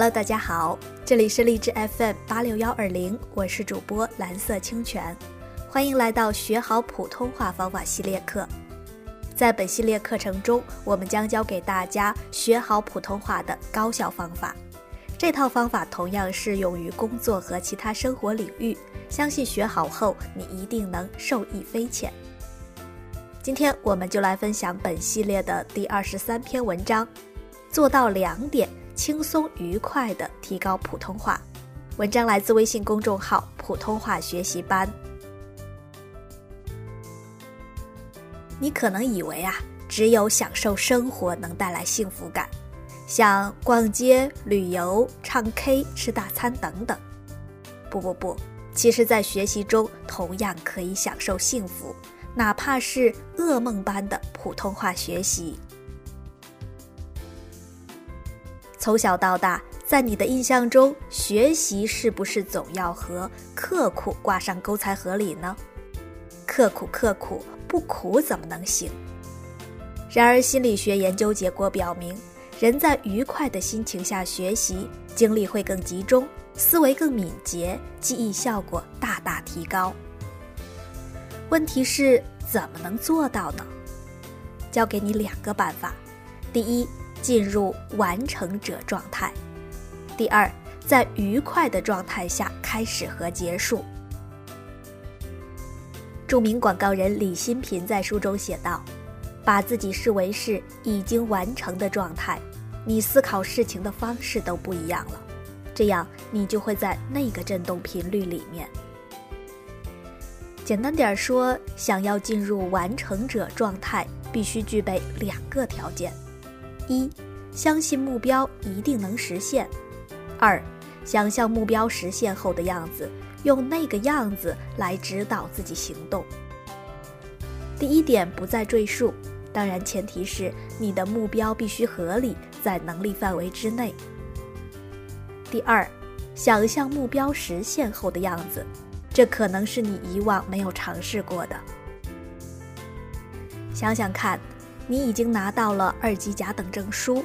Hello，大家好，这里是荔枝 FM 八六幺二零，我是主播蓝色清泉，欢迎来到学好普通话方法系列课。在本系列课程中，我们将教给大家学好普通话的高效方法。这套方法同样适用于工作和其他生活领域，相信学好后你一定能受益匪浅。今天我们就来分享本系列的第二十三篇文章，做到两点。轻松愉快地提高普通话。文章来自微信公众号“普通话学习班”。你可能以为啊，只有享受生活能带来幸福感，像逛街、旅游、唱 K、吃大餐等等。不不不，其实，在学习中同样可以享受幸福，哪怕是噩梦般的普通话学习。从小到大，在你的印象中，学习是不是总要和刻苦挂上钩才合理呢？刻苦刻苦，不苦怎么能行？然而，心理学研究结果表明，人在愉快的心情下学习，精力会更集中，思维更敏捷，记忆效果大大提高。问题是怎么能做到呢？教给你两个办法。第一。进入完成者状态。第二，在愉快的状态下开始和结束。著名广告人李新平在书中写道：“把自己视为是已经完成的状态，你思考事情的方式都不一样了。这样，你就会在那个振动频率里面。简单点说，想要进入完成者状态，必须具备两个条件。”一，相信目标一定能实现；二，想象目标实现后的样子，用那个样子来指导自己行动。第一点不再赘述，当然前提是你的目标必须合理，在能力范围之内。第二，想象目标实现后的样子，这可能是你以往没有尝试过的。想想看。你已经拿到了二级甲等证书，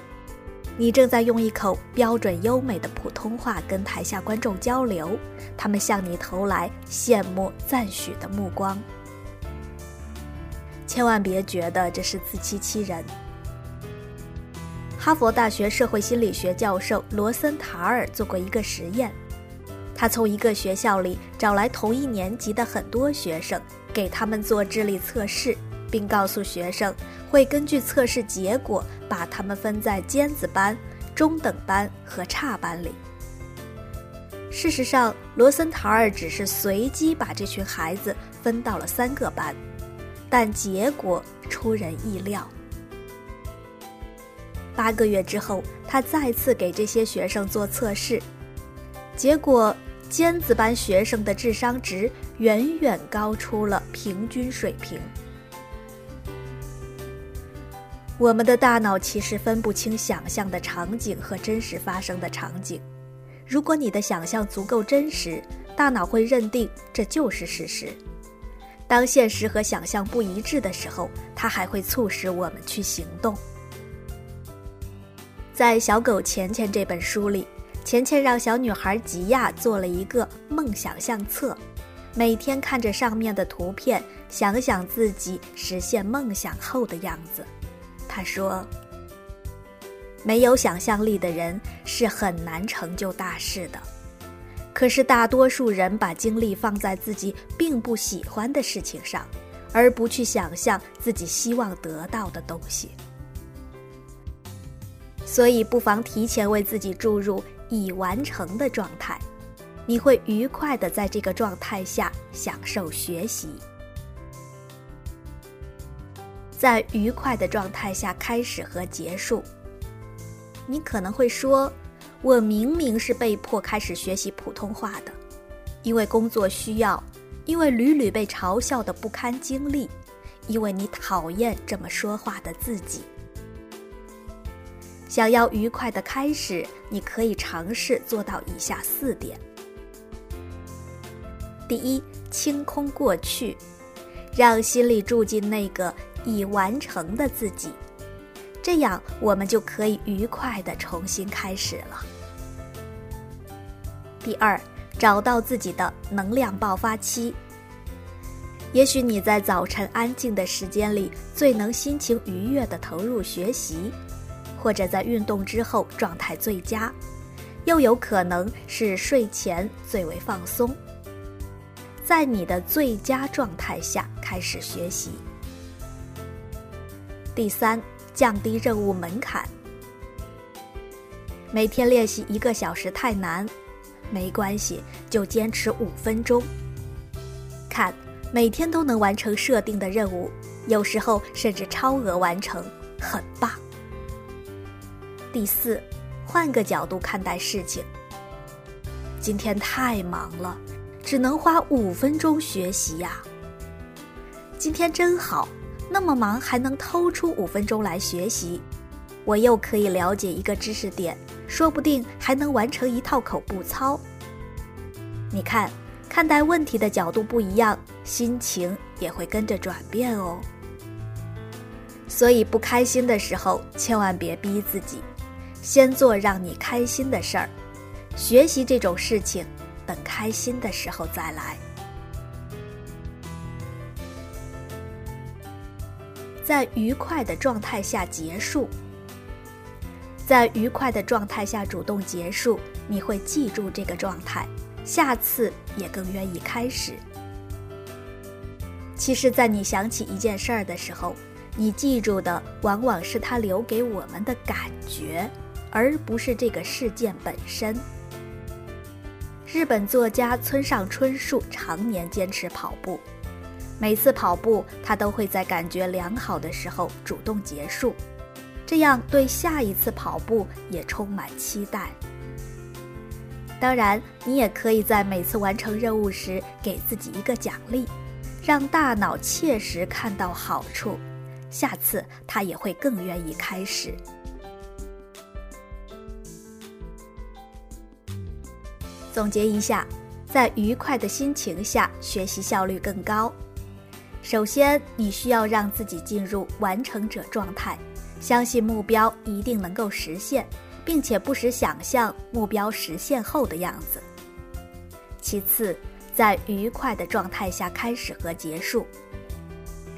你正在用一口标准优美的普通话跟台下观众交流，他们向你投来羡慕赞许的目光。千万别觉得这是自欺欺人。哈佛大学社会心理学教授罗森塔尔做过一个实验，他从一个学校里找来同一年级的很多学生，给他们做智力测试。并告诉学生，会根据测试结果把他们分在尖子班、中等班和差班里。事实上，罗森塔尔只是随机把这群孩子分到了三个班，但结果出人意料。八个月之后，他再次给这些学生做测试，结果尖子班学生的智商值远远高出了平均水平。我们的大脑其实分不清想象的场景和真实发生的场景。如果你的想象足够真实，大脑会认定这就是事实。当现实和想象不一致的时候，它还会促使我们去行动。在《小狗钱钱》这本书里，钱钱让小女孩吉亚做了一个梦想相册，每天看着上面的图片，想想自己实现梦想后的样子。他说：“没有想象力的人是很难成就大事的。可是大多数人把精力放在自己并不喜欢的事情上，而不去想象自己希望得到的东西。所以，不妨提前为自己注入已完成的状态，你会愉快的在这个状态下享受学习。”在愉快的状态下开始和结束。你可能会说：“我明明是被迫开始学习普通话的，因为工作需要，因为屡屡被嘲笑的不堪经历，因为你讨厌这么说话的自己。”想要愉快的开始，你可以尝试做到以下四点：第一，清空过去，让心里住进那个。已完成的自己，这样我们就可以愉快的重新开始了。第二，找到自己的能量爆发期。也许你在早晨安静的时间里最能心情愉悦地投入学习，或者在运动之后状态最佳，又有可能是睡前最为放松。在你的最佳状态下开始学习。第三，降低任务门槛。每天练习一个小时太难，没关系，就坚持五分钟。看。每天都能完成设定的任务，有时候甚至超额完成，很棒。第四，换个角度看待事情。今天太忙了，只能花五分钟学习呀。今天真好，那么忙还能偷出五分钟来学习，我又可以了解一个知识点，说不定还能完成一套口部操。你看。看待问题的角度不一样，心情也会跟着转变哦。所以不开心的时候，千万别逼自己，先做让你开心的事儿。学习这种事情，等开心的时候再来。在愉快的状态下结束，在愉快的状态下主动结束，你会记住这个状态。下次也更愿意开始。其实，在你想起一件事儿的时候，你记住的往往是它留给我们的感觉，而不是这个事件本身。日本作家村上春树常年坚持跑步，每次跑步他都会在感觉良好的时候主动结束，这样对下一次跑步也充满期待。当然，你也可以在每次完成任务时给自己一个奖励，让大脑切实看到好处，下次他也会更愿意开始。总结一下，在愉快的心情下学习效率更高。首先，你需要让自己进入完成者状态，相信目标一定能够实现。并且不时想象目标实现后的样子。其次，在愉快的状态下开始和结束，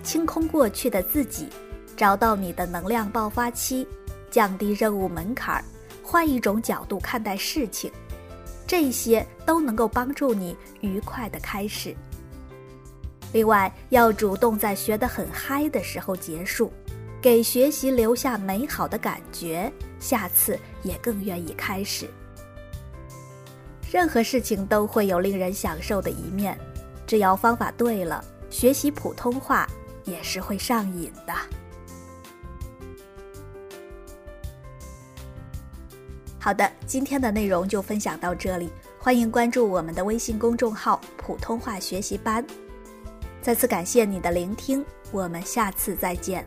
清空过去的自己，找到你的能量爆发期，降低任务门槛儿，换一种角度看待事情，这些都能够帮助你愉快的开始。另外，要主动在学得很嗨的时候结束。给学习留下美好的感觉，下次也更愿意开始。任何事情都会有令人享受的一面，只要方法对了，学习普通话也是会上瘾的。好的，今天的内容就分享到这里，欢迎关注我们的微信公众号“普通话学习班”。再次感谢你的聆听，我们下次再见。